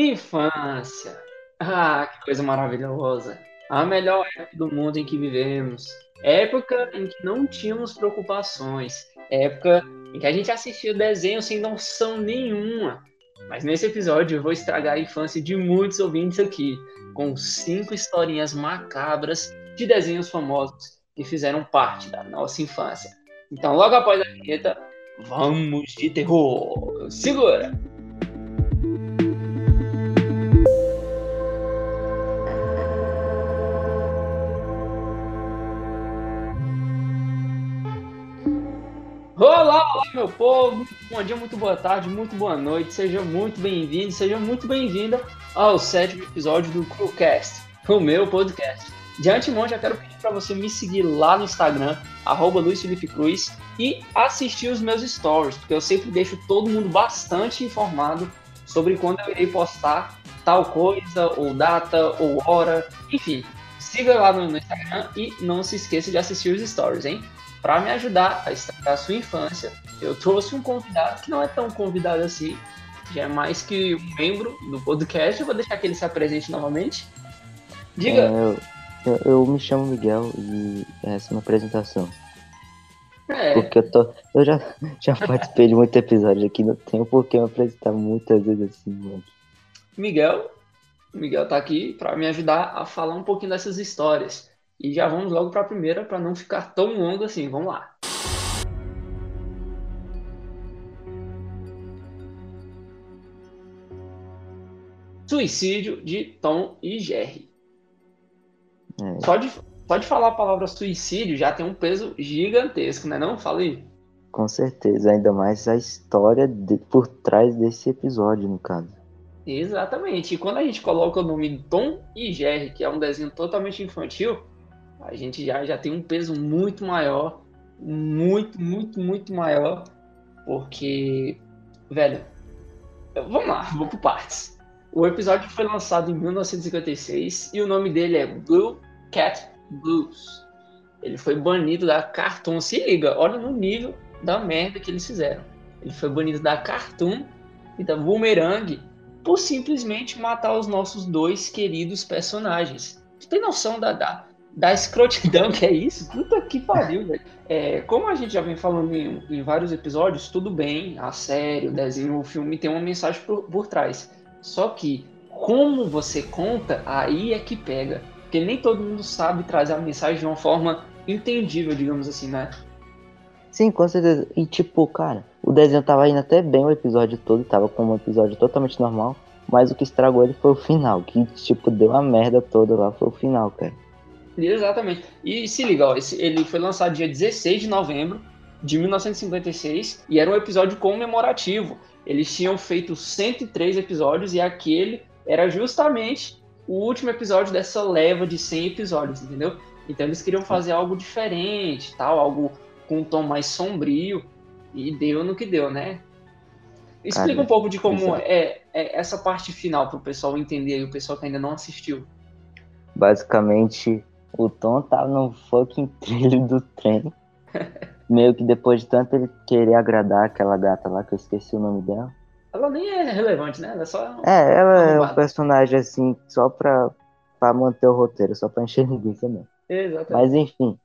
Infância. Ah, que coisa maravilhosa. A melhor época do mundo em que vivemos. Época em que não tínhamos preocupações. Época em que a gente assistia desenho sem noção nenhuma. Mas nesse episódio eu vou estragar a infância de muitos ouvintes aqui, com cinco historinhas macabras de desenhos famosos que fizeram parte da nossa infância. Então, logo após a vinheta, vamos de terror. Segura! Meu povo! Bom dia, muito boa tarde, muito boa noite. Seja muito bem-vindo, seja muito bem-vinda ao sétimo episódio do Crewcast, o meu podcast. De antemão, já quero pedir para você me seguir lá no Instagram, arroba Luiz Felipe Cruz, e assistir os meus stories, porque eu sempre deixo todo mundo bastante informado sobre quando eu irei postar tal coisa, ou data, ou hora, enfim. Siga lá no Instagram e não se esqueça de assistir os stories, hein? para me ajudar a estragar a sua infância, eu trouxe um convidado que não é tão convidado assim, já é mais que um membro do podcast. Eu vou deixar que ele se apresente novamente. Diga. É, eu, eu, eu, me chamo Miguel e essa é uma apresentação. É. Porque eu tô. Eu já, já participei de muitos episódios aqui, não tenho por que me apresentar muitas vezes assim, mano. Miguel. Miguel tá aqui para me ajudar a falar um pouquinho dessas histórias. E já vamos logo para a primeira para não ficar tão longo assim. Vamos lá. Suicídio de Tom e Jerry. É. Só, de, só de falar a palavra suicídio já tem um peso gigantesco, né? Não? Fala aí. Com certeza, ainda mais a história de, por trás desse episódio, no caso. Exatamente. E quando a gente coloca o nome Tom e Jerry, que é um desenho totalmente infantil, a gente já, já tem um peso muito maior, muito, muito, muito maior, porque, velho, vamos lá, vou por partes. O episódio foi lançado em 1956 e o nome dele é Blue Cat Blues. Ele foi banido da Cartoon. Se liga, olha no nível da merda que eles fizeram. Ele foi banido da Cartoon e da Boomerang por simplesmente matar os nossos dois queridos personagens. Tu tem noção da, da, da escrotidão que é isso? Puta que pariu, velho. É, como a gente já vem falando em, em, vários episódios, tudo bem, a série, o desenho, o filme tem uma mensagem por, por trás. Só que, como você conta, aí é que pega. Porque nem todo mundo sabe trazer a mensagem de uma forma entendível, digamos assim, né? Sim, com certeza. E tipo, cara, o desenho tava indo até bem o episódio todo, tava como um episódio totalmente normal. Mas o que estragou ele foi o final, que tipo, deu a merda toda lá, foi o final, cara. Exatamente. E se liga, ó, esse, ele foi lançado dia 16 de novembro de 1956 e era um episódio comemorativo. Eles tinham feito 103 episódios e aquele era justamente o último episódio dessa leva de 100 episódios, entendeu? Então eles queriam fazer algo diferente, tal, algo com um tom mais sombrio e deu no que deu, né? Explica Cara, um pouco de como é, é, essa parte final para o pessoal entender, o pessoal que ainda não assistiu. Basicamente, o Tom tava no fucking trilho do trem. Meio que depois de tanto ele querer agradar aquela gata lá, que eu esqueci o nome dela. Ela nem é relevante, né? Ela é só. É, ela é um personagem assim, só pra, pra manter o roteiro, só pra encher linguiça mesmo. Exatamente. Mas enfim,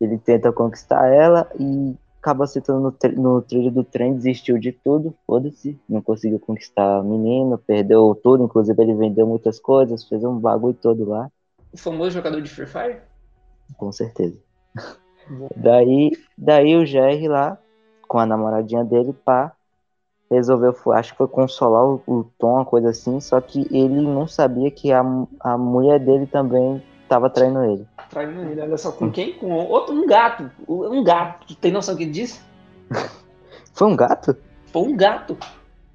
ele tenta conquistar ela e acaba no, no trilho do trem, desistiu de tudo, foda-se, não conseguiu conquistar a menina, perdeu tudo, inclusive ele vendeu muitas coisas, fez um bagulho todo lá o famoso jogador de Free Fire? Com certeza. daí, daí o Jerry lá, com a namoradinha dele, pá, resolveu, acho que foi consolar o, o Tom, uma coisa assim, só que ele não sabia que a, a mulher dele também tava traindo ele. Traindo ele, olha só, com quem? Com outro, um gato. Um gato. Tem noção do que ele disse? foi um gato? Foi um gato.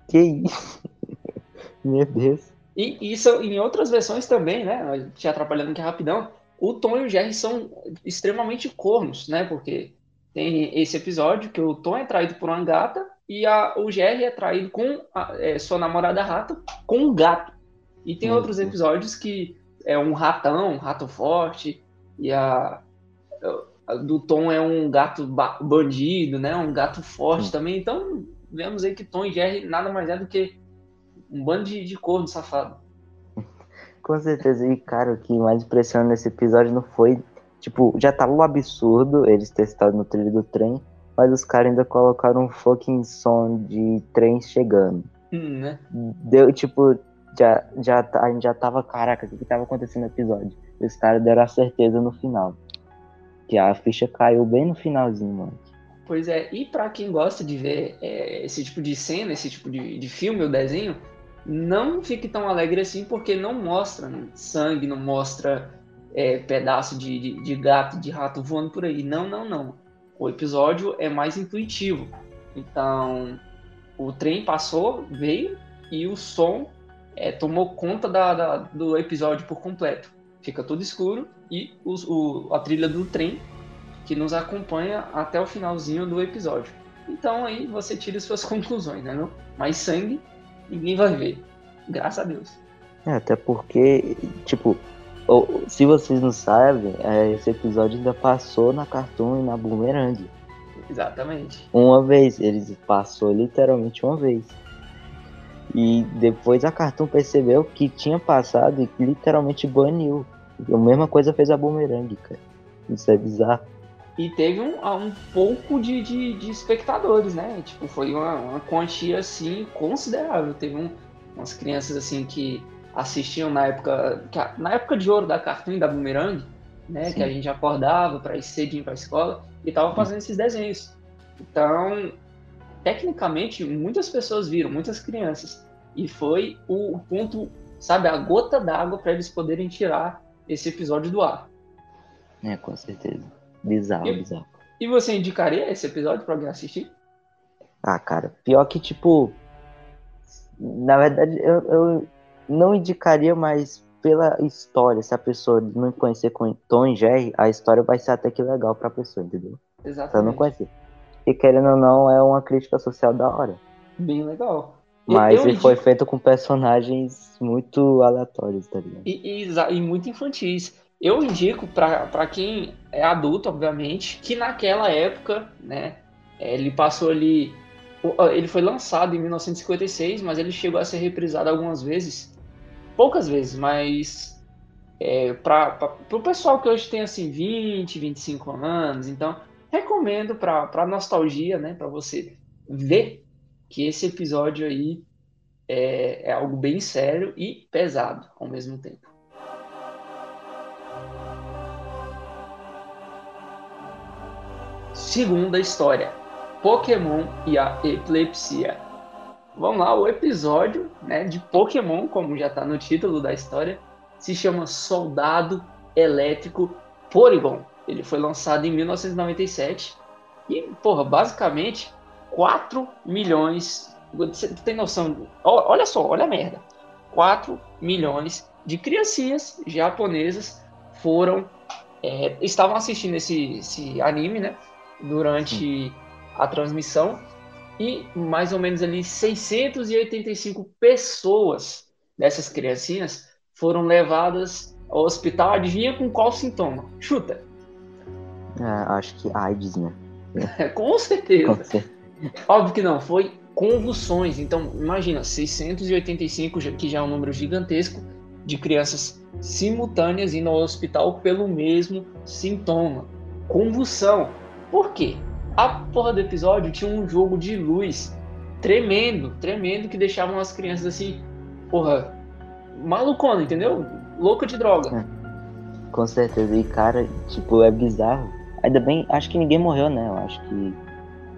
Que isso? Meu Deus. E isso em outras versões também, né? Te atrapalhando aqui rapidão. O Tom e o Jerry são extremamente cornos, né? Porque tem esse episódio que o Tom é traído por uma gata e a, o Jerry é traído com a, é, sua namorada rata com um gato. E tem uhum. outros episódios que é um ratão, um rato forte, e a, a do Tom é um gato bandido, né? Um gato forte também. Então, vemos aí que Tom e Jerry nada mais é do que Um bando de, de corno safado. Com certeza. E, cara, o que mais impressiona nesse episódio não foi. Tipo, já tava um absurdo eles testaram no trilho do trem, mas os caras ainda colocaram um fucking som de trem chegando. Hum, né? Deu, tipo, já, já, a gente já tava, caraca, o que, que tava acontecendo no episódio? Os caras deram a certeza no final. Que a ficha caiu bem no finalzinho, mano. Pois é, e para quem gosta de ver é, esse tipo de cena, esse tipo de, de filme ou desenho, não fique tão alegre assim, porque não mostra né, sangue, não mostra é, pedaço de, de, de, gato, de rato voando por aí. Não, não, não. O episódio é mais intuitivo. Então, o trem passou, veio e o som é, tomou conta da, da, do episódio por completo. Fica tudo escuro e o, a trilha do trem que nos acompanha até o finalzinho do episódio. Então aí você tira suas conclusões, né? Não? Mais sangue, ninguém vai ver. Graças a Deus. É, até porque, tipo, se vocês não sabem, é, esse episódio ainda passou na Cartoon e na Boomerang. Exatamente. Uma vez, eles passou literalmente uma vez. E depois a Cartoon percebeu que tinha passado e literalmente baniu. A mesma coisa fez a Boomerang, cara. Isso é bizarro. E teve um, um pouco de, de, de, espectadores, né? Tipo, foi uma, uma quantia, assim, considerável. Teve um, umas crianças, assim, que assistiam na época... A, na época de ouro da Cartoon e da Boomerang, né? Sim. Que a gente acordava para ir cedinho pra escola e tava fazendo esses desenhos. Então, tecnicamente, muitas pessoas viram, muitas crianças. E foi o, o ponto, sabe, a gota d'água para eles poderem tirar esse episódio do ar. É, com certeza. Bizarro, e, bizarro. E você indicaria esse episódio para alguém assistir? Ah, cara, pior que, tipo. Na verdade, eu, eu não indicaria, mas pela história, se a pessoa não conhecer com Tom e Jerry, a história vai ser até que legal pra pessoa, entendeu? Exatamente. Pra não conhecer. E querendo ou não, é uma crítica social da hora. Bem legal. Mas ele indico... foi feito com personagens muito aleatórios, tá ligado? E, e, e muito infantis. Eu indico para quem é adulto, obviamente, que naquela época, né, ele passou ali. Ele foi lançado em 1956, mas ele chegou a ser reprisado algumas vezes. Poucas vezes, mas é, para o pessoal que hoje tem assim 20, 25 anos, então recomendo para nostalgia, né, para você ver que esse episódio aí é, é algo bem sério e pesado ao mesmo tempo. Segunda história: Pokémon e a epilepsia. Vamos lá, o episódio né, de Pokémon, como já está no título da história, se chama Soldado Elétrico Porygon. Ele foi lançado em 1997 e, porra, basicamente 4 milhões. Você tem noção? Olha só, olha a merda. 4 milhões de criancinhas japonesas foram. É, estavam assistindo esse, esse anime, né? Durante Sim. a transmissão. E mais ou menos ali 685 pessoas dessas criancinhas foram levadas ao hospital. Adivinha com qual sintoma? Chuta. É, acho que AIDS, né? com certeza. Com certeza. Óbvio que não, foi convulsões. Então, imagina, 685, que já é um número gigantesco, de crianças simultâneas indo ao hospital pelo mesmo sintoma. Convulsão. Por quê? A porra do episódio tinha um jogo de luz tremendo, tremendo, que deixavam as crianças assim, porra, malucona, entendeu? Louca de droga. É, com certeza. E, cara, tipo, é bizarro. Ainda bem, acho que ninguém morreu, né? Eu acho que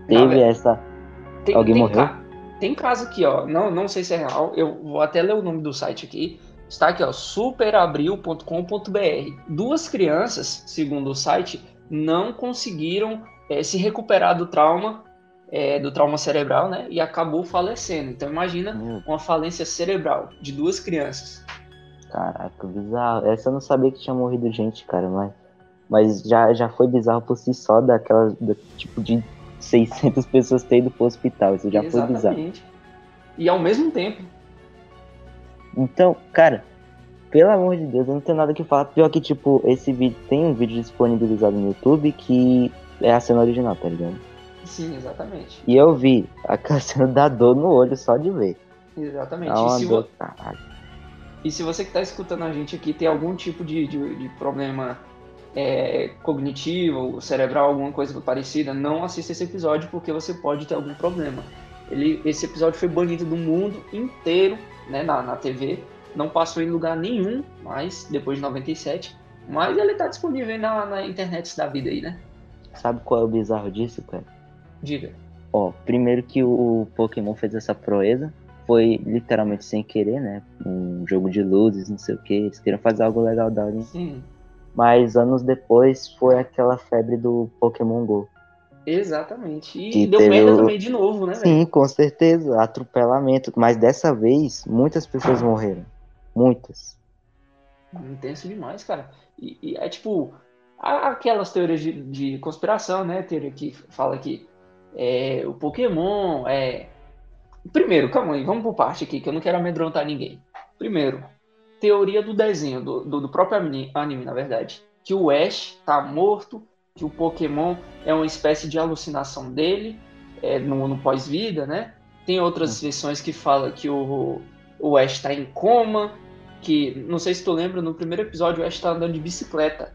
teve essa. Tem, Alguém tem morreu? Ca... Tem caso aqui, ó. Não, não sei se é real. Eu vou até ler o nome do site aqui. Está aqui, ó, superabril.com.br. Duas crianças, segundo o site, não conseguiram é, se recuperar do trauma, é, do trauma cerebral, né? E acabou falecendo. Então imagina hum. uma falência cerebral de duas crianças. Caraca, bizarro. Essa eu não sabia que tinha morrido gente, cara, mas, mas já, já foi bizarro por si só daquela, do, tipo de 600 pessoas ter ido pro hospital. Isso já Exatamente. foi bizarro. E ao mesmo tempo. Então, cara, pelo amor de Deus, eu não tenho nada que falar. Pior que, tipo, esse vídeo tem um vídeo disponibilizado no YouTube que é a cena original, tá ligado? Sim, exatamente. E eu vi aquela cena da dor no olho só de ver. Exatamente. É uma e, se dor, vo... e se você que está escutando a gente aqui tem algum tipo de, de, de problema é, cognitivo, cerebral, alguma coisa parecida, não assista esse episódio porque você pode ter algum problema. Ele, esse episódio foi banido do mundo inteiro, né, na, na TV, não passou em lugar nenhum mais depois de 97, mas ele tá disponível na, na internet da vida aí, né? Sabe qual é o bizarro disso, cara? Diga. Ó, primeiro que o Pokémon fez essa proeza, foi literalmente sem querer, né? Um jogo de luzes, não sei o que, eles queriam fazer algo legal da hora. Sim, Mas anos depois foi aquela febre do Pokémon GO. exatamente. E Que deu merda o- também de novo, né? Sim, com certeza, atropelamento. Mas dessa vez, muitas pessoas morreram. Muitas. Intenso demais, cara. E, e é tipo, aquelas teorias de, de conspiração, né? Teoria que fala que é, o Pokémon é. Primeiro, calma aí, vamos por parte aqui, que eu não quero amedrontar ninguém. Primeiro, teoria do desenho, do, do, do próprio anime, anime, na verdade. Que o Ash tá morto, que o Pokémon é uma espécie de alucinação dele, é, no, no pós-vida, né? Tem outras versões que falam que o, o Ash tá em coma, que, não sei se tu lembra, no primeiro episódio o Ash tá andando de bicicleta.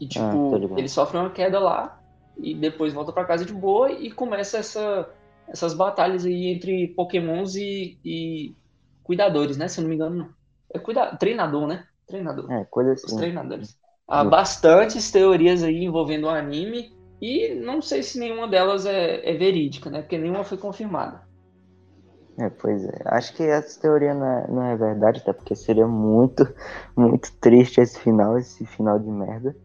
E, Ah, tipo, ligado. ele sofre uma queda lá e depois volta pra casa de boa e começa essa, essas batalhas aí entre pokémons e, e cuidadores, né? Se eu não me engano. É cuida... treinador, né? Treinador. É, coisa Os assim. treinadores. Há bastantes teorias aí envolvendo o anime e não sei se nenhuma delas é, é verídica, né? Porque nenhuma foi confirmada. É, pois é. Acho que essa teoria não é, não é verdade, até porque seria muito, muito triste esse final, esse final de merda.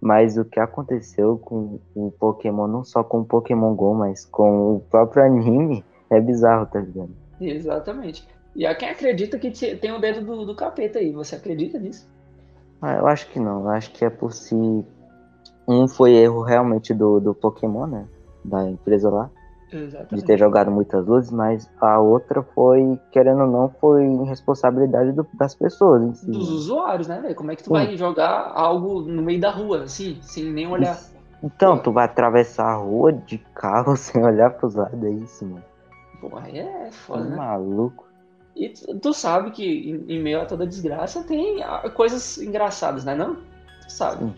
Mas o que aconteceu com o Pokémon, não só com o Pokémon GO, mas com o próprio anime, é bizarro, tá ligado? Exatamente. E há quem acredita que te- tem o dedo do, do capeta aí. Você acredita nisso? Ah, eu acho que não. Eu acho que é por si. Um foi erro realmente do, do Pokémon, né? Da empresa lá. de Exatamente. ter jogado muitas luzes, mas a outra foi, querendo ou não, foi responsabilidade do- das pessoas em si. Dos usuários, né, velho? Como é que tu Sim. vai jogar algo no meio da rua, assim, sem nem olhar? Então, tu vai atravessar a rua de carro sem olhar pros lados, é isso, mano. Porra, aí é foda, né? maluco. E tu, sabe que em, meio a toda desgraça tem ah, coisas engraçadas, né não? Tu sabe. Sim.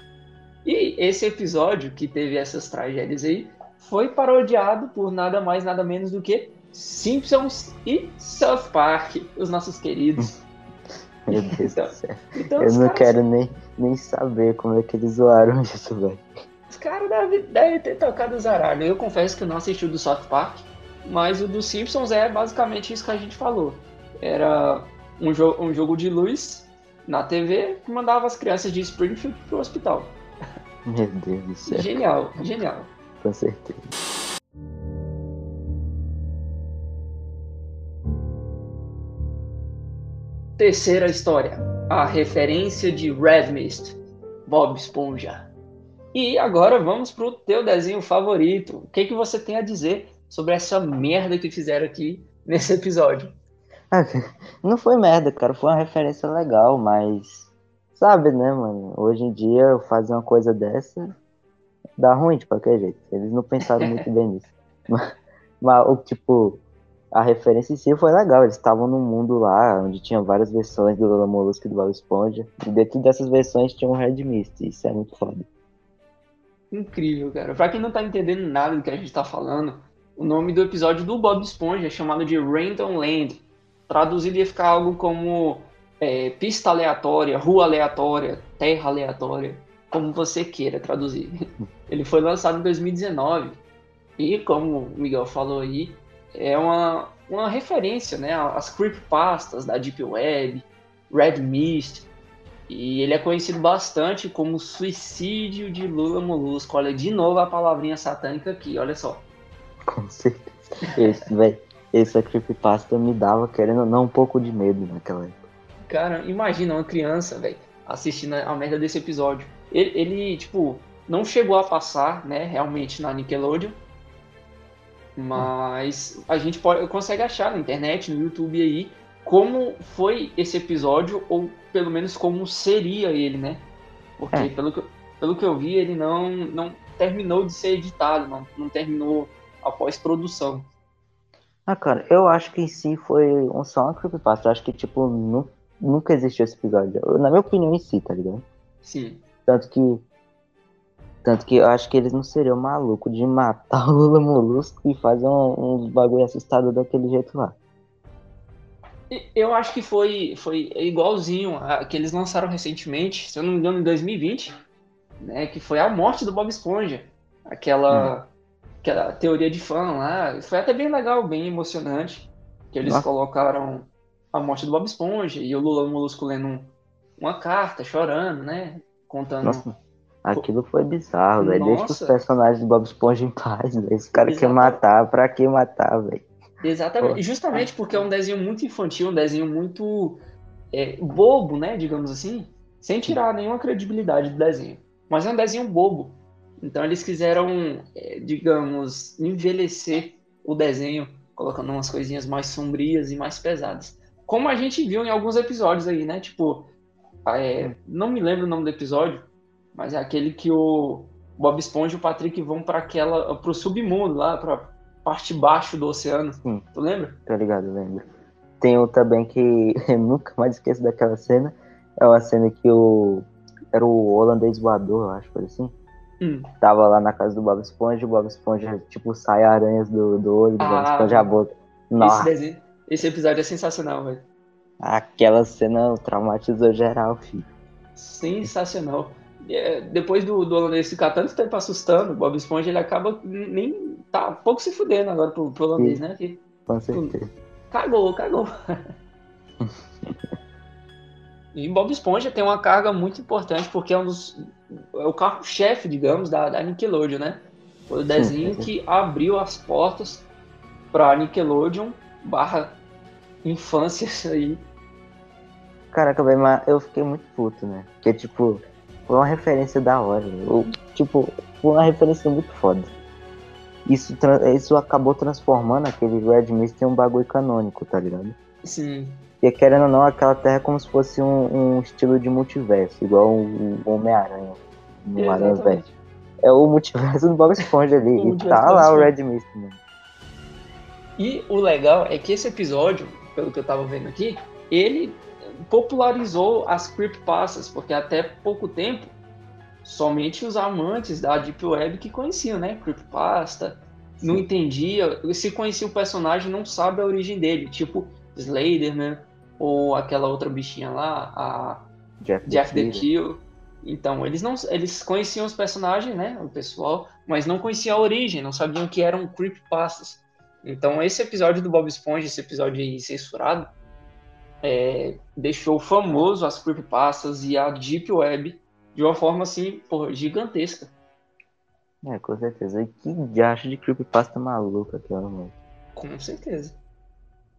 E esse episódio que teve essas tragédias aí foi parodiado por nada mais, nada menos do que Simpsons e South Park, os nossos queridos. Meu Deus Então, do céu. Então, Eu não caras- quero nem, nem saber como é que eles zoaram isso, velho. Os caras devem, devem ter tocado os aralhos. Eu confesso que eu não assisti o do South Park, mas o do Simpsons é basicamente isso que a gente falou. Era um, jo um jogo de luz na TV que mandava as crianças de Springfield pro hospital. Meu Deus do céu, Genial, genial. com certeza. Terceira história. A referência de Red Mist, Bob Esponja. E agora vamos pro teu desenho favorito. O que, que você tem a dizer sobre essa merda que fizeram aqui nesse episódio? Não foi merda, cara. Foi uma referência legal, mas. Sabe, né, mano? Hoje em dia, fazer uma coisa dessa dá ruim de qualquer jeito. Eles não pensaram muito bem nisso. Mas, mas, o tipo, a referência em si foi legal. Eles estavam num mundo lá onde tinha várias versões do Lula Molusco e do Bob Esponja. E dentro dessas versões tinha um Red Mist. Isso é muito foda. Incrível, cara. Pra quem não tá entendendo nada do que a gente tá falando, o nome do episódio do Bob Esponja é chamado de Random Land. Traduzido ia ficar algo como é, pista aleatória, rua aleatória, terra aleatória, como você queira traduzir. Ele foi lançado em 2019 e, como o Miguel falou aí, é uma, uma referência né, às creepypastas da Deep Web, Red Mist, e ele é conhecido bastante como suicídio de Lula Molusco. Olha, de novo a palavrinha satânica aqui, olha só. Com certeza. Esse, véi, esse creepypasta me dava, querendo ou não, um pouco de medo naquela época. Cara, imagina uma criança, velho, assistindo a merda desse episódio. Ele, ele, tipo, não chegou a passar, né, realmente na Nickelodeon. Mas a gente pode, consegue achar na internet, no YouTube aí, como foi esse episódio, ou pelo menos como seria ele, né? Porque É. pelo, que, pelo que eu vi, ele não, não terminou de ser editado, não, não terminou a pós-produção. Ah, cara, eu acho que em si foi um, só uma creepypasta. Eu acho que, tipo, nu, nunca existiu esse episódio. Na minha opinião em si, tá ligado? Sim. Tanto que. Tanto que eu acho que eles não seriam malucos de matar o Lula Molusco e fazer uns um, bagulho assustado daquele jeito lá. Eu acho que foi, foi igualzinho a que eles lançaram recentemente, se eu não me engano, em 2020, né? Que foi a morte do Bob Esponja. Aquela. Hum aquela teoria de fã lá. Foi até bem legal, bem emocionante. Que eles Nossa. colocaram a morte do Bob Esponja e o Lula Molusco lendo uma carta, chorando, né? Contando. Nossa. Aquilo foi bizarro, velho. Deixa os personagens do Bob Esponja em paz, velho. Esse cara quer matar, pra que matar, velho? Exatamente. Pô. Justamente porque é um desenho muito infantil, um desenho muito é, bobo, né? Digamos assim. Sem tirar nenhuma credibilidade do desenho. Mas é um desenho bobo. Então eles quiseram, é, digamos, envelhecer o desenho, colocando umas coisinhas mais sombrias e mais pesadas. Como a gente viu em alguns episódios aí, né? Tipo, é, não me lembro o nome do episódio, mas é aquele que o Bob Esponja e o Patrick vão para aquela, pro submundo lá, para parte baixo do oceano. Sim. Tu lembra? Tá ligado, lembro. Tem um também que eu nunca mais esqueço daquela cena. É uma cena que o era o holandês voador, eu acho, por assim Hum. Tava lá na casa do Bob Esponja, o Bob Esponja, tipo, sai aranhas do, do olho, do ah, Bob Esponja a boca. Nossa. Esse, desenho, esse episódio é sensacional, velho. Aquela cena traumatizou geral, filho. Sensacional. É, depois do, do holandês ficar tanto tempo assustando, o Bob Esponja ele acaba nem. tá um pouco se fudendo agora pro, pro holandês, Sim, né? Que, com certeza. Cagou, cagou. E Bob Esponja tem uma carga muito importante, porque é um dos. É o carro-chefe, digamos, da, da Nickelodeon, né? Foi o desenho que abriu as portas pra Nickelodeon barra infância isso aí. Caraca, velho, mas eu fiquei muito puto, né? Porque, tipo, foi uma referência da hora. Eu, tipo, foi uma referência muito foda. Isso, isso acabou transformando aquele Red Mist em um bagulho canônico, tá ligado? Sim. E querendo ou não, aquela terra é como se fosse um, um estilo de multiverso, igual o Homem-Aranha no Aranha Verde. É o multiverso do Bob Esponja ali. e tá lá o Red Mist, mano. E o legal é que esse episódio, pelo que eu tava vendo aqui, ele popularizou as creepypastas, porque até pouco tempo somente os amantes da Deep Web que conheciam, né? Creepypasta, Sim. não entendia, se conhecia o personagem não sabe a origem dele, tipo Slenderman, né? ou aquela outra bichinha lá, a Jeff, Jeff the, Kill. Então, eles não eles conheciam os personagens, né, o pessoal, mas não conheciam a origem, não sabiam que eram creepypastas. Então, esse episódio do Bob Esponja, esse episódio aí censurado, é, deixou famoso as creepypastas e a Deep Web de uma forma, assim, porra, gigantesca. É, com certeza. E que diacho de creepypasta maluca aquela, mano. Com certeza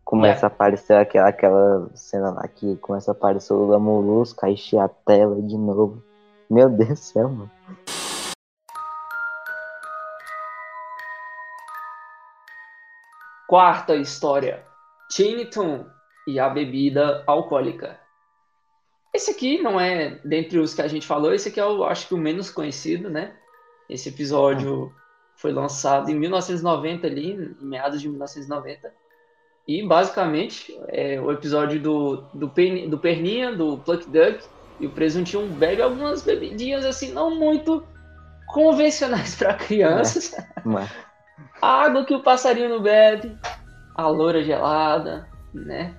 começa é. a aparecer aquela, aquela cena lá que começa a aparecer o Lula Molusco, aí a tela de novo. Meu Deus do céu, mano. Quarta história: Tiny Toon e a bebida alcoólica. Esse aqui não é, dentre os que a gente falou, esse aqui é o, acho que o menos conhecido, né? Esse episódio foi lançado em 1990 ali, em meados de 1990 e basicamente é o episódio do, do, do Perninha, do Pluck Duck e o Presuntinho bebe algumas bebidinhas assim, não muito convencionais para crianças. É, a água que o passarinho não bebe, a loura gelada, né?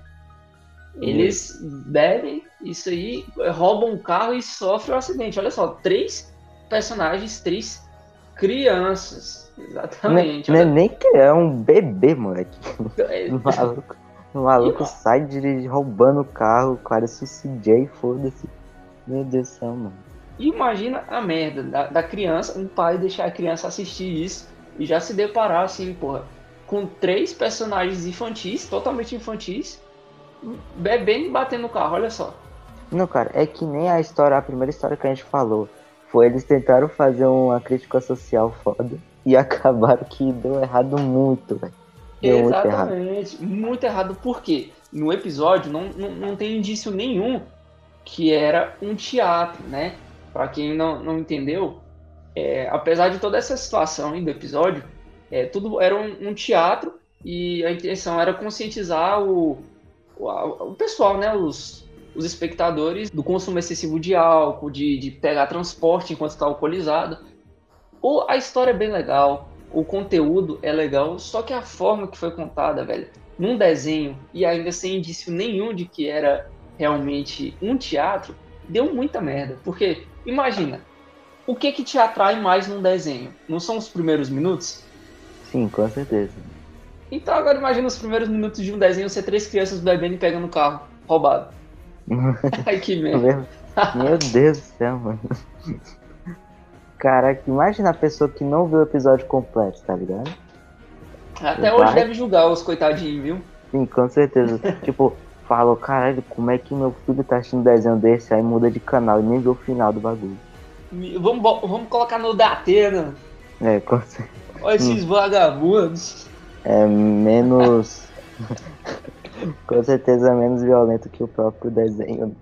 Eles bebem isso aí, roubam um carro e sofrem um acidente. Olha só, três personagens, três crianças Exatamente. Não, é nem que é um bebê, moleque. É. O maluco, o maluco sai de, roubando o carro, o cara se CJ, foda-se. Meu Deus do céu, mano. Imagina a merda da, da, criança, um pai deixar a criança assistir isso e já se deparar assim, porra, com três personagens infantis, totalmente infantis, bebendo e batendo no carro, olha só. Não, cara, é que nem a história, a primeira história que a gente falou. Foi eles tentaram fazer uma crítica social foda e acabaram que deu errado muito, velho. Deu Exatamente. Muito errado. muito errado. Por quê? No episódio não, não, não tem indício nenhum que era um teatro, né? Para quem não, não entendeu, é, apesar de toda essa situação aí do episódio, é, tudo era um, um, teatro e a intenção era conscientizar o, o, o pessoal, né, os, os espectadores do consumo excessivo de álcool, de, de pegar transporte enquanto está alcoolizado. Ou a história é bem legal, o conteúdo é legal, só que a forma que foi contada, velho, num desenho e ainda sem indício nenhum de que era realmente um teatro, deu muita merda. Porque, imagina, o que que te atrai mais num desenho? Não são os primeiros minutos? Sim, com certeza. Então agora imagina os primeiros minutos de um desenho ser três crianças bebendo e pegando o carro roubado. Ai, que merda. Meu Deus do céu, mano. Caraca, imagina a pessoa que não viu o episódio completo, tá ligado? Até hoje deve julgar os coitadinhos, viu? Sim, com certeza. tipo, falou, caralho, como é que meu filho tá assistindo desenho desse? Aí muda de canal e nem vê o final do bagulho. Vamos, vamos colocar no Datena. É, com certeza. Olha esses vagabundos. É menos. com certeza menos violento que o próprio desenho.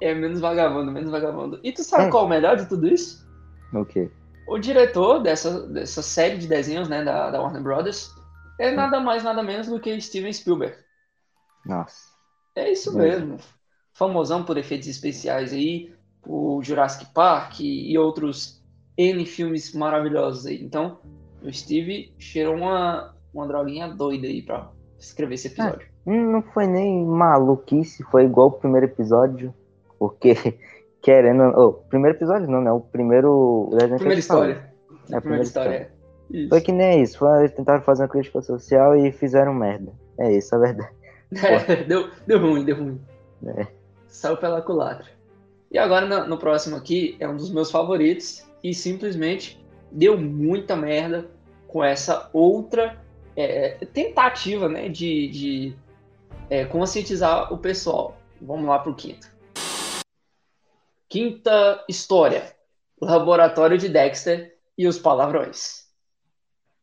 É menos vagabundo, menos vagabundo. E tu sabe é. qual é o melhor de tudo isso? O quê? O diretor dessa, dessa série de desenhos, né, da, da Warner Brothers, é nada mais, nada menos do que Steven Spielberg. Nossa. É isso mesmo. Famosão por efeitos especiais aí, o Jurassic Park e outros N filmes maravilhosos aí. Então, o Steve cheirou uma, uma droguinha doida aí pra escrever esse episódio. É, não foi nem maluquice, foi igual o primeiro episódio, porque querendo. Oh, primeiro episódio não, né? O primeiro. Primeira história. É a primeira história. história. Foi que nem isso. Foi, eles tentaram fazer uma crítica social e fizeram merda. É isso, a verdade. É, deu, deu ruim, deu ruim. É. Saiu pela culatra. E agora no, no, próximo aqui é um dos meus favoritos e simplesmente deu muita merda com essa outra é, tentativa né, de, de é, conscientizar o pessoal. Vamos lá pro quinto. Quinta história: Laboratório de Dexter e os Palavrões.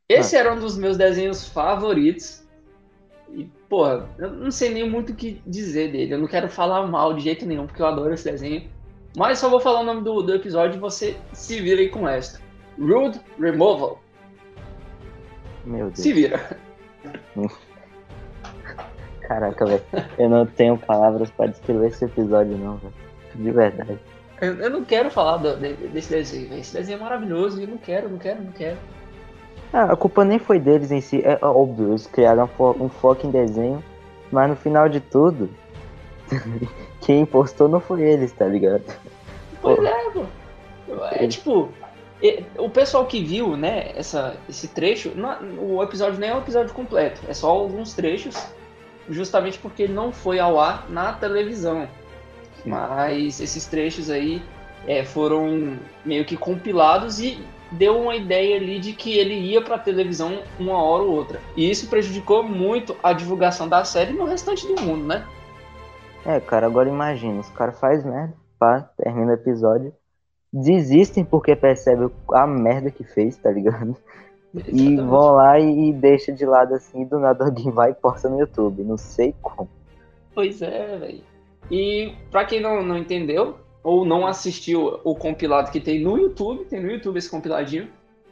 Esse ah. era um dos meus desenhos favoritos. E, porra, eu não sei nem muito o que dizer dele. Eu não quero falar mal de jeito nenhum, porque eu adoro esse desenho. Mas só vou falar o nome do, do episódio e você se vira aí com esta. Rude Removal. Meu Deus. Se vira. Caraca, velho. Eu não tenho palavras para descrever esse episódio, não, velho. De verdade. Eu, eu não quero falar do, desse desenho, Esse desenho é maravilhoso e eu não quero, não quero, não quero. Ah, a culpa nem foi deles em si, é óbvio, eles criaram um, um foco em desenho, mas no final de tudo, quem postou não foi eles, tá ligado? Pois pô. é, pô. É tipo, o pessoal que viu, né, essa, esse trecho, não, o episódio nem é um episódio completo, é só alguns trechos, justamente porque não foi ao ar na televisão. Mas esses trechos aí é, foram meio que compilados e deu uma ideia ali de que ele ia para televisão uma hora ou outra. E isso prejudicou muito a divulgação da série no restante do mundo, né? É, cara, agora imagina, os caras fazem merda, pá, termina o episódio, desistem porque percebem a merda que fez, tá ligado? Exatamente. E vão lá e, e deixa de lado assim, do nada alguém vai e posta no YouTube, não sei como. Pois é, velho. E para quem não, não entendeu, ou não assistiu o compilado que tem no YouTube, tem no YouTube esse compiladinho,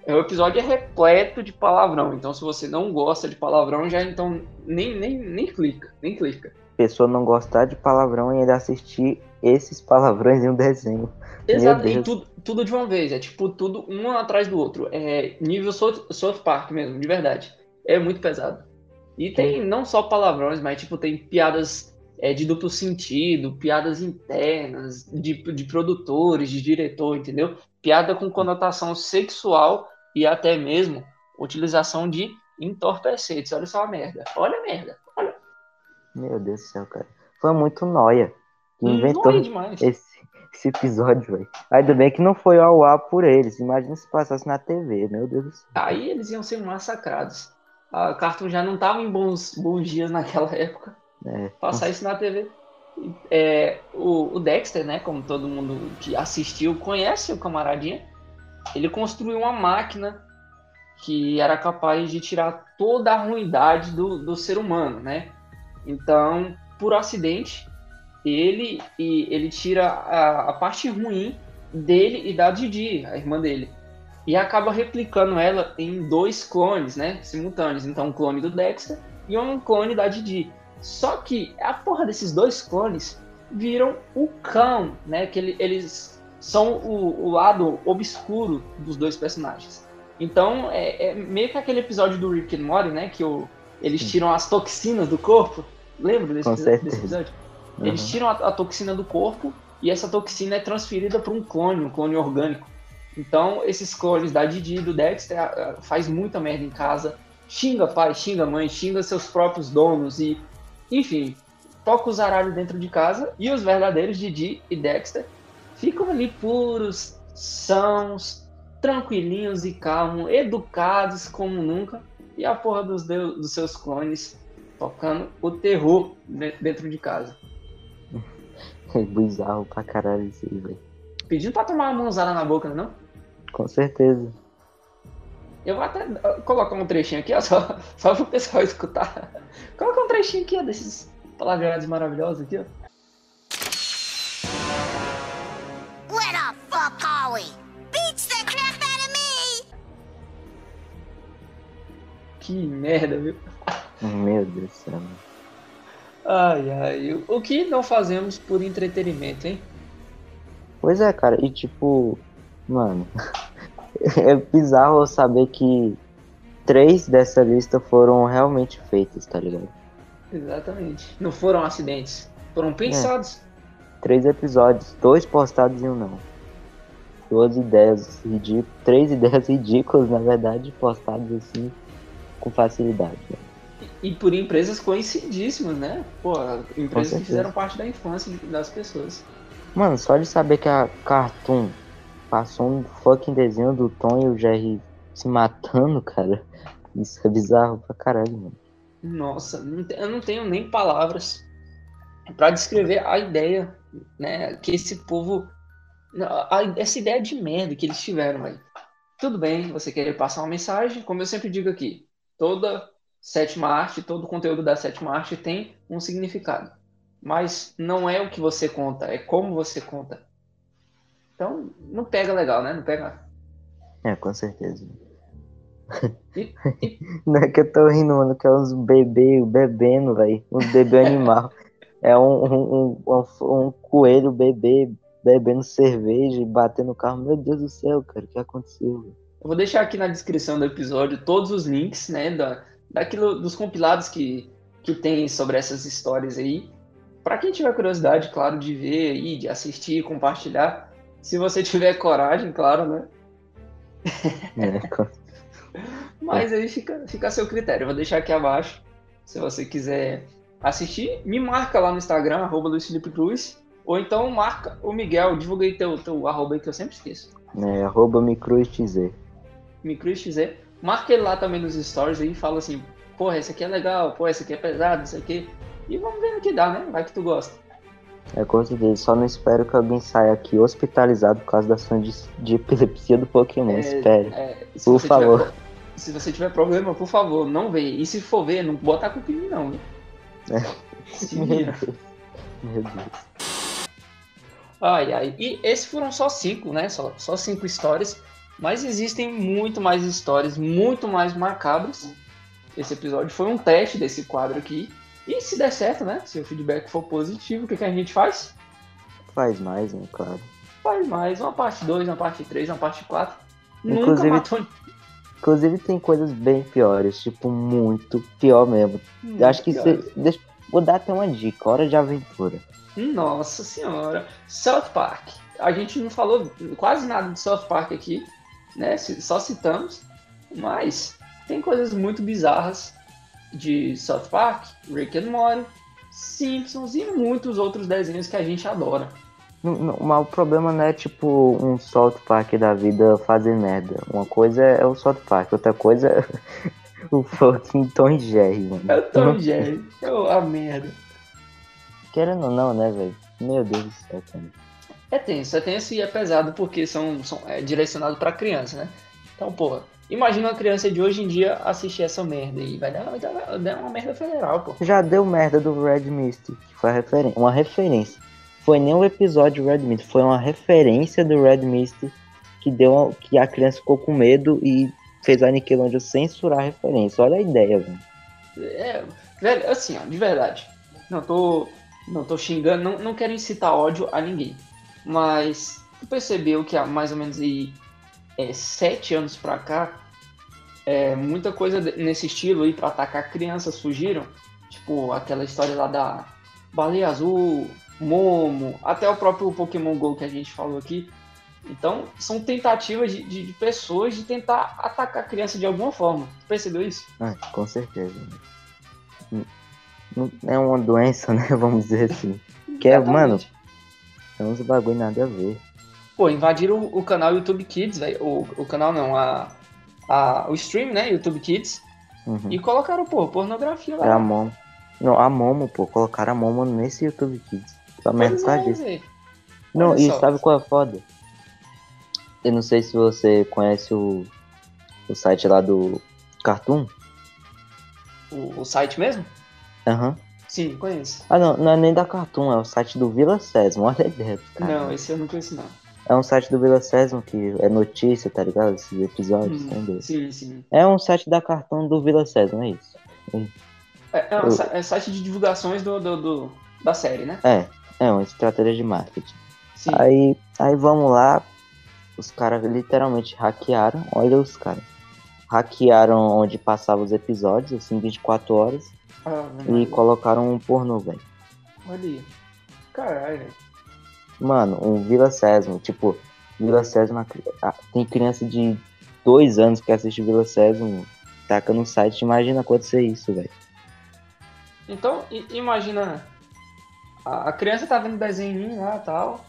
é, o episódio é repleto de palavrão. Então, se você não gosta de palavrão, já então nem, nem, nem clica, nem clica. Pessoa não gostar de palavrão e ainda assistir esses palavrões em um desenho. Exato, e tudo, tudo de uma vez, é tipo tudo um atrás do outro. É nível South, South Park mesmo, de verdade. É muito pesado. E tem não só palavrões, mas tipo, tem piadas é, de duplo sentido, piadas internas, de, de produtores, de diretor, entendeu? Piada com conotação sexual e até mesmo utilização de entorpecentes. Olha só a merda. Olha a merda. Olha. Meu Deus do céu, cara. Foi muito noia que inventou esse, esse episódio, velho. Ainda bem que não foi ao ar por eles. Imagina se passasse na TV, meu Deus do céu. Aí eles iam ser massacrados. A Cartoon já não estava em bons, bons dias naquela época. É. Passar isso na TV. É, o, o, Dexter, né, como todo mundo que assistiu conhece o camaradinha, ele construiu uma máquina que era capaz de tirar toda a ruindade do, do ser humano, né? Então, por acidente, ele e ele tira a, a parte ruim dele e da Didi, a irmã dele. e acaba replicando ela em dois clones, né, simultâneos. Então, um clone do Dexter e um clone da Didi. Só que a porra desses dois clones viram o cão, né, que ele, eles são o, o, lado obscuro dos dois personagens. Então, é, é, meio que aquele episódio do Rick and Morty, né, que o, eles tiram as toxinas do corpo. Lembra desse, desse episódio? Uhum. Eles tiram a, a toxina do corpo e essa toxina é transferida para um clone, um clone orgânico. Então, esses clones da Didi e do Dexter faz muita merda em casa, xinga pai, xinga mãe, xinga seus próprios donos e, enfim, toca os aralhos dentro de casa e os verdadeiros Didi e Dexter ficam ali puros, sãos, tranquilinhos e calmos, educados como nunca e a porra dos, dos seus clones tocando o terror dentro de casa. É bizarro pra caralho isso aí, velho. Pedindo pra tomar uma mãozada na boca, não? Com certeza. Eu vou até colocar um trechinho aqui, ó, só, só pro pessoal escutar. Coloca um trechinho aqui, ó, desses palavreados maravilhosos aqui, ó. Where the fuck are we? Beats the crap out of me! Que merda, viu? Meu Deus do céu. Ai, ai. O que não fazemos por entretenimento, hein? Pois é, cara. E tipo, mano, é bizarro saber que três dessa lista foram realmente feitas, tá ligado? Exatamente. Não foram acidentes. Foram pensados. É. Três episódios, dois postados e um não. Duas ideias ridículas, três ideias ridículas, na verdade, postadas assim com facilidade. Né? E por empresas conhecidíssimas, né? Pô, empresas que fizeram parte da infância das pessoas. Mano, só de saber que a Cartoon passou um fucking desenho do Tom e o Jerry se matando, cara. Isso é bizarro pra caralho, mano. Nossa, eu não tenho nem palavras para descrever a ideia, né? Que esse povo. essa ideia de merda que eles tiveram, velho. Tudo bem, você querer passar uma mensagem, como eu sempre digo aqui, toda sétima arte, todo o conteúdo da sétima arte tem um significado. Mas não é o que você conta, é como você conta. Então, não pega legal, né? Não pega. É, com certeza. E, e... Não é que eu tô rindo, mano, que é uns bebê bebendo, velho. Uns bebê animal. É um, um, um, um, coelho bebê bebendo cerveja e batendo no carro. Meu Deus do céu, cara, o que aconteceu? Véio? Eu vou deixar aqui na descrição do episódio todos os links, né, da, daquilo, dos compilados que, que tem sobre essas histórias aí. Para quem tiver curiosidade, claro, de ver aí, de assistir, compartilhar. Se você tiver coragem, claro, né? É, Mas aí fica, fica a seu critério. Eu vou deixar aqui abaixo. Se você quiser assistir, me marca lá no Instagram, arroba Luiz Felipe Cruz. Ou então marca o Miguel, divulga aí teu, teu arroba aí que eu sempre esqueço. É, arroba MicruzTZ. MicruzTZ. Marca ele lá também nos stories aí e fala assim, porra, esse aqui é legal, pô, esse aqui é pesado, esse aqui. E vamos ver no que dá, né? Vai que tu gosta. É, com certeza. Só não espero que alguém saia aqui hospitalizado por causa da ação de, de epilepsia do Pokémon. É, Espere. É, por favor. Tiver, se você tiver problema, por favor, não venha. E se for ver, não bota a culpa em mim, não. Né? É. Meu Deus. Meu Deus. Ai, ai. E esses foram só cinco, né? Só, só cinco histórias. Mas existem muito mais histórias, muito mais macabras. Esse episódio foi um teste desse quadro aqui. E se der certo, né? Se o feedback for positivo, o que, que a gente faz? Faz mais, né? Claro. Faz mais. Uma parte 2, uma parte 3, uma parte 4. Inclusive, Nunca matou... inclusive tem coisas bem piores, tipo, muito pior mesmo. Muito Eu acho que se... Deixa... vou dar até uma dica, hora de aventura. Nossa senhora. South Park. A gente não falou quase nada de South Park aqui, né? Só citamos. Mas tem coisas muito bizarras de South Park, Rick and Morty, Simpsons e muitos outros desenhos que a gente adora. mas o problema não é tipo um South Park da vida fazer merda. Uma coisa é o South Park, outra coisa é o fucking Tom Jerry, mano. É o Tom Jerry, é a merda. Querendo ou não, né, velho? Meu Deus do céu, cara. É tenso, é tenso e é pesado porque são, são é direcionado pra criança, né? Então, porra, Imagina uma criança de hoje em dia assistir essa merda aí. Vai dar, vai dar uma merda federal, pô. Já deu merda do Red Mist, que foi referen uma referência. Foi nem um episódio do Red Mist, foi uma referência do Red Mist que deu que a criança ficou com medo e fez a Nickelodeon censurar a referência. Olha a ideia, velho. É, velho, assim, ó, de verdade. Não tô, não tô xingando, não, não quero incitar ódio a ninguém. Mas tu percebeu que há mais ou menos aí é, sete anos pra cá, é, muita coisa nesse estilo aí pra atacar crianças surgiram. Tipo, aquela história lá da Baleia Azul, Momo, até o próprio Pokémon GO que a gente falou aqui. Então, são tentativas de, de, de pessoas de tentar atacar a criança de alguma forma. Tu percebeu isso? Ah, com certeza. Não é uma doença, né? Vamos dizer assim. Que é, mano, é uns bagulho nada a ver. Pô, invadiram o, o canal YouTube Kids, velho. O, o canal não, a, a, o stream, né? YouTube Kids. Uhum. E colocaram, pô, pornografia lá. É a Momo. Não, a Momo, pô. Colocaram a Momo nesse YouTube Kids. Só por disso. Não, Olha e só. sabe qual é a foda? Eu não sei se você conhece o, o site lá do Cartoon. O, o site mesmo? Aham. Uhum. Sim, conheço. Ah, não, não é nem da Cartoon, é o site do Vila Sésamo. Olha a ideia, cara. Não, esse eu não conheço, não. É um site do Vila Sésamo que é notícia, tá ligado? Esses episódios. Hum, sim, sim. É um site da Cartoon do Vila Sésamo, é isso. É, é, um, eu... é site de divulgações do, do, do, da série, né? É, é uma estratégia de marketing. Sim. Aí, aí vamos lá, os caras literalmente hackearam, olha os caras. Hackearam onde passavam os episódios, assim, 24 horas. Ah, e colocaram um pornô, velho. Olha aí. Caralho. Mano, um Vila Sésamo, tipo, Vila Sésamo, tem criança de dois anos que assiste Vila Sésamo, taca no site, imagina acontecer isso, velho. Então, imagina, a criança tá vendo desenho lá e tal,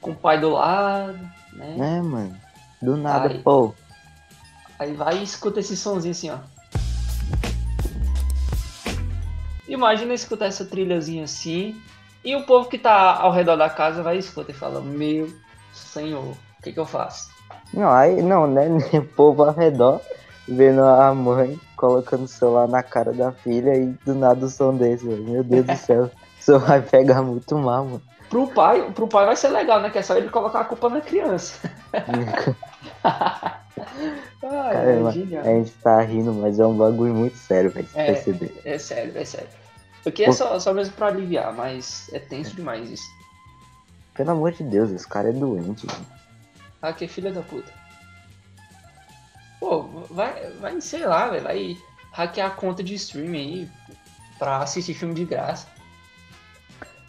com o pai do lado, né? É, mano. Do nada, aí, pô. Aí vai e escuta esse sonzinho assim, ó. Imagina escutar essa trilhazinha assim. E o povo que tá ao redor da casa vai escutar e fala: Meu senhor, o que, que eu faço? Não, aí não, né? O povo ao redor vendo a mãe colocando o celular na cara da filha e do nada o som desse, Meu Deus do céu, isso vai pegar muito mal, mano pro pai, pro pai vai ser legal, né? Que é só ele colocar a culpa na criança. Ai, Cara, é a gente tá rindo, mas é um bagulho muito sério, vai é, perceber. É sério, é sério. Porque é só, só mesmo pra aliviar, mas é tenso demais isso. Pelo amor de Deus, esse cara é doente. Mano. Ah, que filha da puta. Pô, vai, vai sei lá, velho, vai hackear a conta de streaming aí pra assistir filme de graça.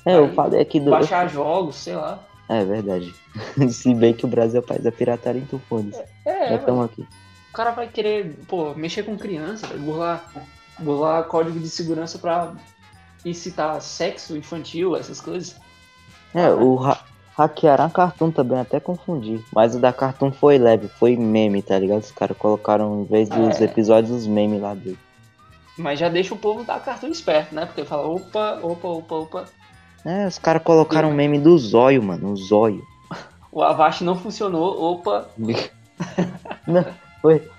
É, eu falei aqui do. Baixar jogos, sei lá. É verdade. Se bem que o Brasil é o país da pirataria, então foda-se. É, Já estamos aqui. O cara vai querer, pô, mexer com criança, burlar, burlar código de segurança pra incitar sexo infantil, essas coisas. É, o ha hackearam a Cartoon também, até confundi. Mas o da Cartoon foi leve, foi meme, tá ligado? Os caras colocaram, em vez dos é. episódios, os memes lá dele. Mas já deixa o povo da Cartoon esperto, né? Porque fala, opa, opa, opa, opa é, os caras colocaram um meme do zóio, mano, o zóio. O Avast não funcionou, opa. não,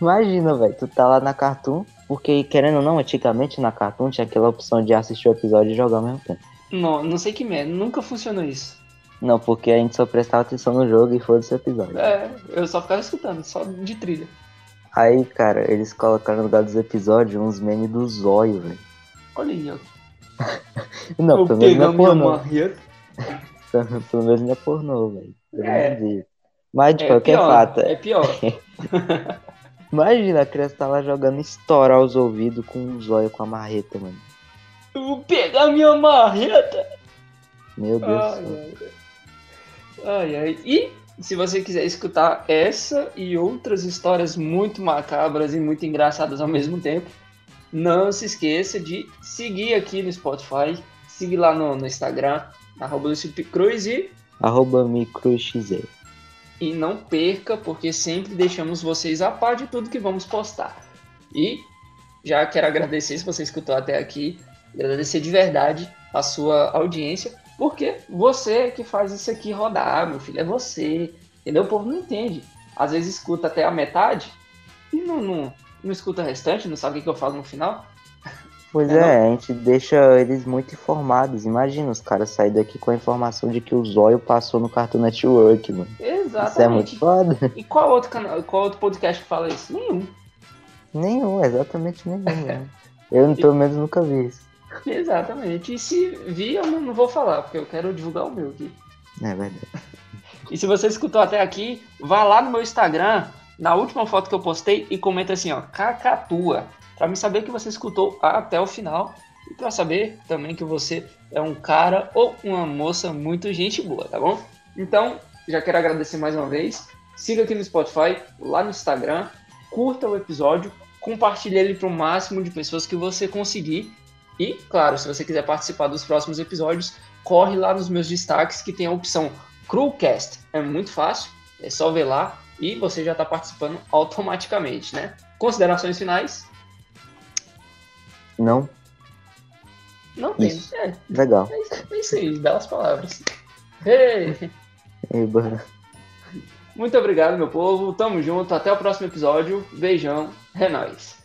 imagina, velho, tu tá lá na Cartoon, porque querendo ou não, antigamente na Cartoon tinha aquela opção de assistir o episódio e jogar ao mesmo tempo. Não, não sei que merda, nunca funcionou isso. Não, porque a gente só prestava atenção no jogo e foi esse episódio. É, eu só ficava escutando, só de trilha. Aí, cara, eles colocaram no lugar dos episódios uns memes do zóio, velho. Olha aí, ó. não, pelo menos não é pornô. pelo menos não é pornô, velho. É. Mas de é qualquer pior, fato. É pior. Imagina a criança tá lá jogando estourar os ouvidos com um zóio com a marreta, mano. Eu vou pegar minha marreta! Meu Deus ai, do céu. Ai, ai. E se você quiser escutar essa e outras histórias muito macabras e muito engraçadas ao mesmo tempo, não se esqueça de seguir aqui no Spotify, seguir lá no, no Instagram, arroba Cruz e arroba microxz. E não perca, porque sempre deixamos vocês a par de tudo que vamos postar. E já quero agradecer se você escutou até aqui, agradecer de verdade a sua audiência, porque você que faz isso aqui rodar, meu filho, é você. Entendeu? O povo não entende. Às vezes escuta até a metade e não, não, não escuta o restante, não sabe o que, eu falo no final. Pois é, é a gente deixa eles muito informados. Imagina os caras saírem daqui com a informação de que o Zóio passou no Cartoon Network, mano. Exatamente. Isso é muito foda. E qual outro canal, qual outro podcast que fala isso? Nenhum. Nenhum, exatamente nenhum. Né? Eu, pelo menos, nunca vi isso. Exatamente. E se vi, eu não, não vou falar, porque eu quero divulgar o meu aqui. É verdade. E se você escutou até aqui, vá lá no meu Instagram, na última foto que eu postei, e comenta assim, ó, cacatua, para me saber que você escutou até o final e para saber também que você é um cara ou uma moça muito gente boa, tá bom? Então, já quero agradecer mais uma vez. Siga aqui no Spotify, lá no Instagram, curta o episódio, compartilhe ele para o máximo de pessoas que você conseguir. E, claro, se você quiser participar dos próximos episódios, corre lá nos meus destaques que tem a opção Crewcast. É muito fácil, é só ver lá e você já está participando automaticamente, né? Considerações finais? Não. Não tem. Isso. É. Legal. É isso, é isso aí, belas palavras. Hey. Eba. Muito obrigado, meu povo. Tamo junto. Até o próximo episódio. Beijão. É nóis.